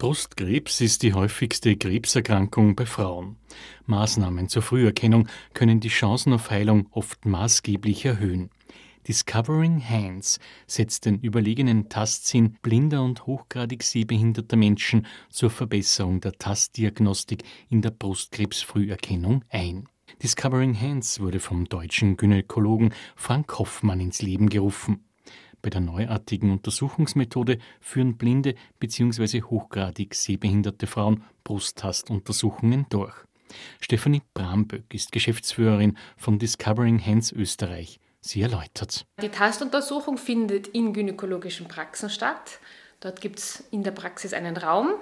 Brustkrebs ist die häufigste Krebserkrankung bei Frauen. Maßnahmen zur Früherkennung können die Chancen auf Heilung oft maßgeblich erhöhen. Discovering Hands setzt den überlegenen Tastsinn blinder und hochgradig sehbehinderter Menschen zur Verbesserung der Tastdiagnostik in der Brustkrebsfrüherkennung ein. Discovering Hands wurde vom deutschen Gynäkologen Frank Hoffmann ins Leben gerufen. Bei der neuartigen Untersuchungsmethode führen blinde bzw. hochgradig sehbehinderte Frauen Brusttastuntersuchungen durch. Stefanie Bramböck ist Geschäftsführerin von Discovering Hands Österreich. Sie erläutert. Die Tastuntersuchung findet in gynäkologischen Praxen statt. Dort gibt es in der Praxis einen Raum,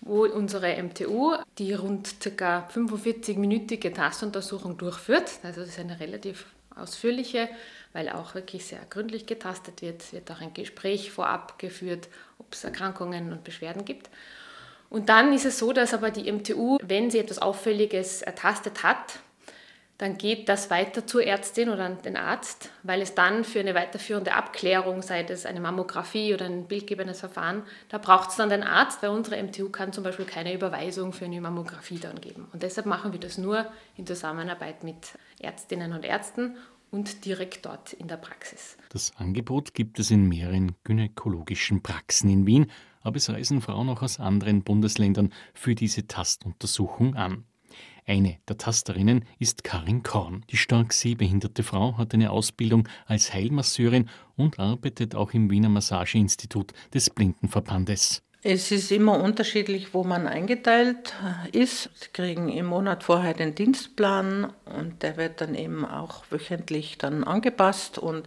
wo unsere MTU die rund ca. 45-minütige Tastuntersuchung durchführt. Also das ist eine relativ ausführliche, weil auch wirklich sehr gründlich getastet wird. Es wird auch ein Gespräch vorab geführt, ob es Erkrankungen und Beschwerden gibt. Und dann ist es so, dass aber die MTU, wenn sie etwas Auffälliges ertastet hat, dann geht das weiter zur Ärztin oder an den Arzt, weil es dann für eine weiterführende Abklärung, sei es eine Mammographie oder ein bildgebendes Verfahren, da braucht es dann den Arzt, weil unsere MTU kann zum Beispiel keine Überweisung für eine Mammographie dann geben. Und deshalb machen wir das nur in Zusammenarbeit mit Ärztinnen und Ärzten und direkt dort in der Praxis. Das Angebot gibt es in mehreren gynäkologischen Praxen in Wien, aber es reisen Frauen auch aus anderen Bundesländern für diese Tastuntersuchung an. Eine der Tasterinnen ist Karin Korn. Die stark sehbehinderte Frau hat eine Ausbildung als Heilmasseurin und arbeitet auch im Wiener Massageinstitut des Blindenverbandes. Es ist immer unterschiedlich, wo man eingeteilt ist. Sie kriegen im Monat vorher den Dienstplan und der wird dann eben auch wöchentlich dann angepasst. Und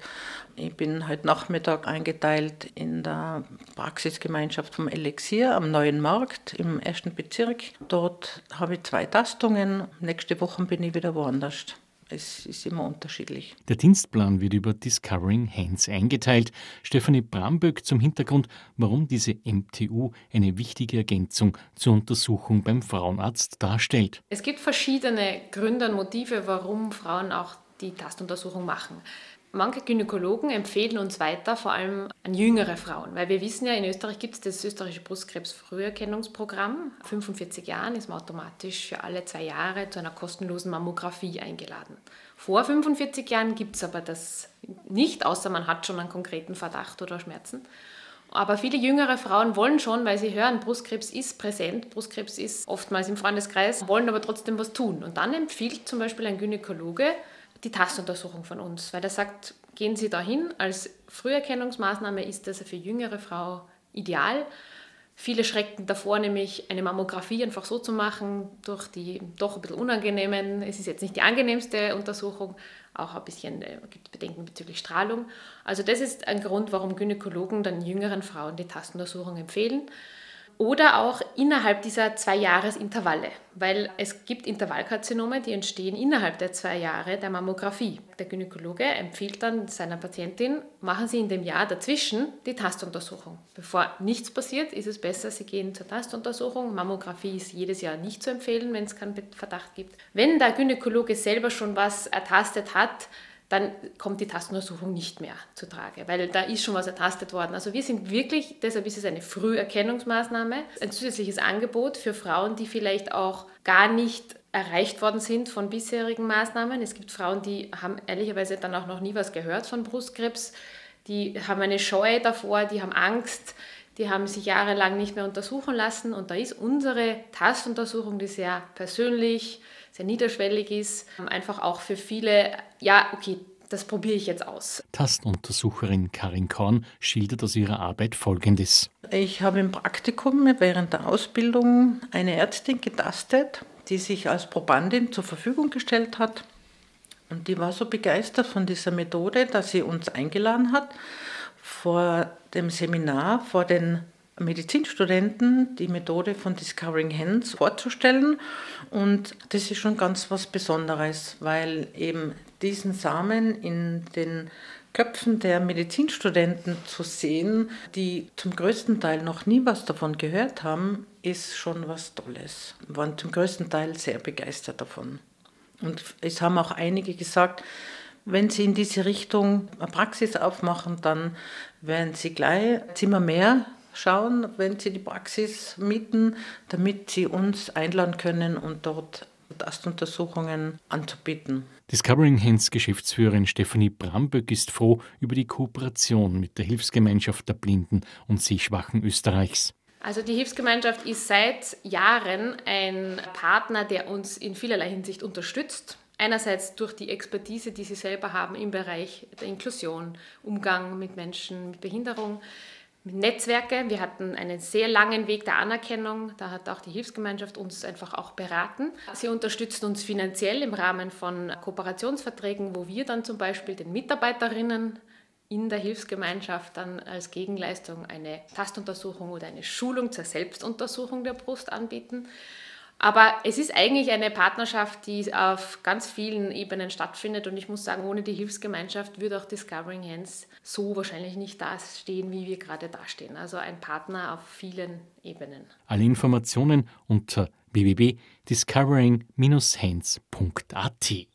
ich bin heute Nachmittag eingeteilt in der Praxisgemeinschaft vom Elixier am Neuen Markt im ersten Bezirk. Dort habe ich zwei Tastungen. Nächste Woche bin ich wieder woanders es ist immer unterschiedlich. Der Dienstplan wird über Discovering Hands eingeteilt. Stefanie Bramböck zum Hintergrund, warum diese MTU eine wichtige Ergänzung zur Untersuchung beim Frauenarzt darstellt. Es gibt verschiedene Gründe und Motive, warum Frauen auch die Tastuntersuchung machen. Manche Gynäkologen empfehlen uns weiter, vor allem an jüngere Frauen, weil wir wissen ja, in Österreich gibt es das österreichische Brustkrebsfrüherkennungsprogramm. 45 Jahren ist man automatisch für alle zwei Jahre zu einer kostenlosen Mammographie eingeladen. Vor 45 Jahren gibt es aber das nicht, außer man hat schon einen konkreten Verdacht oder Schmerzen. Aber viele jüngere Frauen wollen schon, weil sie hören, Brustkrebs ist präsent, Brustkrebs ist oftmals im Freundeskreis, wollen aber trotzdem was tun. Und dann empfiehlt zum Beispiel ein Gynäkologe, die Tastuntersuchung von uns, weil er sagt, gehen Sie dahin. Als Früherkennungsmaßnahme ist das für jüngere Frau ideal. Viele schrecken davor, nämlich eine Mammographie einfach so zu machen, durch die doch ein bisschen unangenehmen, es ist jetzt nicht die angenehmste Untersuchung, auch ein bisschen äh, gibt Bedenken bezüglich Strahlung. Also das ist ein Grund, warum Gynäkologen dann jüngeren Frauen die Tastuntersuchung empfehlen oder auch innerhalb dieser zwei Jahresintervalle, weil es gibt Intervallkarzinome, die entstehen innerhalb der zwei Jahre der Mammographie. Der Gynäkologe empfiehlt dann seiner Patientin, machen Sie in dem Jahr dazwischen die Tastuntersuchung. Bevor nichts passiert, ist es besser, Sie gehen zur Tastuntersuchung. Mammographie ist jedes Jahr nicht zu empfehlen, wenn es keinen Verdacht gibt. Wenn der Gynäkologe selber schon was ertastet hat, dann kommt die Tastuntersuchung nicht mehr zu Trage, weil da ist schon was ertastet worden. Also wir sind wirklich, deshalb ist es eine Früherkennungsmaßnahme, ein zusätzliches Angebot für Frauen, die vielleicht auch gar nicht erreicht worden sind von bisherigen Maßnahmen. Es gibt Frauen, die haben ehrlicherweise dann auch noch nie was gehört von Brustkrebs, die haben eine Scheu davor, die haben Angst, die haben sich jahrelang nicht mehr untersuchen lassen und da ist unsere Tastuntersuchung, die sehr persönlich, sehr niederschwellig ist, einfach auch für viele, ja, okay, das probiere ich jetzt aus. Tastuntersucherin Karin Korn schildert aus ihrer Arbeit Folgendes. Ich habe im Praktikum während der Ausbildung eine Ärztin getastet, die sich als Probandin zur Verfügung gestellt hat. Und die war so begeistert von dieser Methode, dass sie uns eingeladen hat, vor dem Seminar, vor den Medizinstudenten die Methode von Discovering Hands vorzustellen. Und das ist schon ganz was Besonderes, weil eben diesen Samen in den Köpfen der Medizinstudenten zu sehen, die zum größten Teil noch nie was davon gehört haben, ist schon was Tolles. Wir waren zum größten Teil sehr begeistert davon. Und es haben auch einige gesagt, wenn sie in diese Richtung eine Praxis aufmachen, dann werden sie gleich Zimmer mehr schauen, wenn sie die Praxis mieten, damit sie uns einladen können und dort Tastuntersuchungen anzubieten. Discovering Hands Geschäftsführerin Stefanie Bramböck ist froh über die Kooperation mit der Hilfsgemeinschaft der Blinden und Sehschwachen Österreichs. Also die Hilfsgemeinschaft ist seit Jahren ein Partner, der uns in vielerlei Hinsicht unterstützt. Einerseits durch die Expertise, die sie selber haben im Bereich der Inklusion, Umgang mit Menschen mit Behinderung, mit Netzwerke. Wir hatten einen sehr langen Weg der Anerkennung. Da hat auch die Hilfsgemeinschaft uns einfach auch beraten. Sie unterstützt uns finanziell im Rahmen von Kooperationsverträgen, wo wir dann zum Beispiel den Mitarbeiterinnen in der Hilfsgemeinschaft dann als Gegenleistung eine Tastuntersuchung oder eine Schulung zur Selbstuntersuchung der Brust anbieten. Aber es ist eigentlich eine Partnerschaft, die auf ganz vielen Ebenen stattfindet. Und ich muss sagen, ohne die Hilfsgemeinschaft würde auch Discovering Hands so wahrscheinlich nicht dastehen, wie wir gerade dastehen. Also ein Partner auf vielen Ebenen. Alle Informationen unter www.discovering-hands.at.